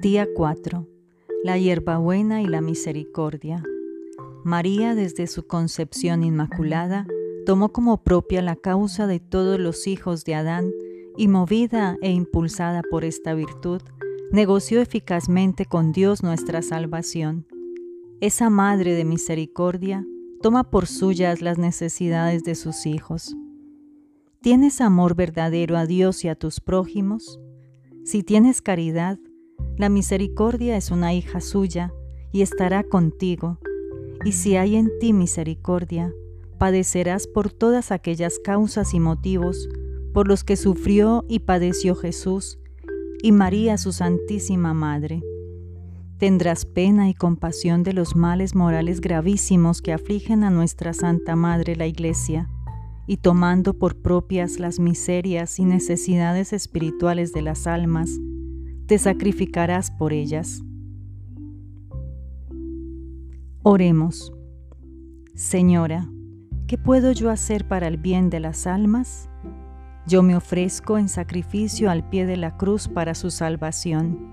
Día 4. La hierbabuena y la misericordia. María, desde su concepción inmaculada, tomó como propia la causa de todos los hijos de Adán y movida e impulsada por esta virtud, negoció eficazmente con Dios nuestra salvación. Esa Madre de Misericordia toma por suyas las necesidades de sus hijos. ¿Tienes amor verdadero a Dios y a tus prójimos? Si tienes caridad, la misericordia es una hija suya y estará contigo. Y si hay en ti misericordia, padecerás por todas aquellas causas y motivos por los que sufrió y padeció Jesús y María su Santísima Madre. Tendrás pena y compasión de los males morales gravísimos que afligen a nuestra Santa Madre la Iglesia y tomando por propias las miserias y necesidades espirituales de las almas, te sacrificarás por ellas. Oremos. Señora, ¿qué puedo yo hacer para el bien de las almas? Yo me ofrezco en sacrificio al pie de la cruz para su salvación.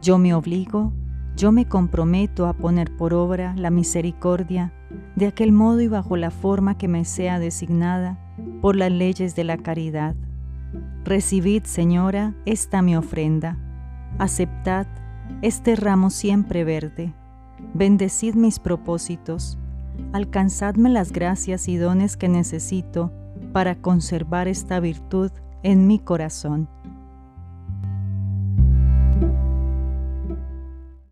Yo me obligo, yo me comprometo a poner por obra la misericordia de aquel modo y bajo la forma que me sea designada por las leyes de la caridad. Recibid, Señora, esta mi ofrenda. Aceptad este ramo siempre verde. Bendecid mis propósitos. Alcanzadme las gracias y dones que necesito para conservar esta virtud en mi corazón.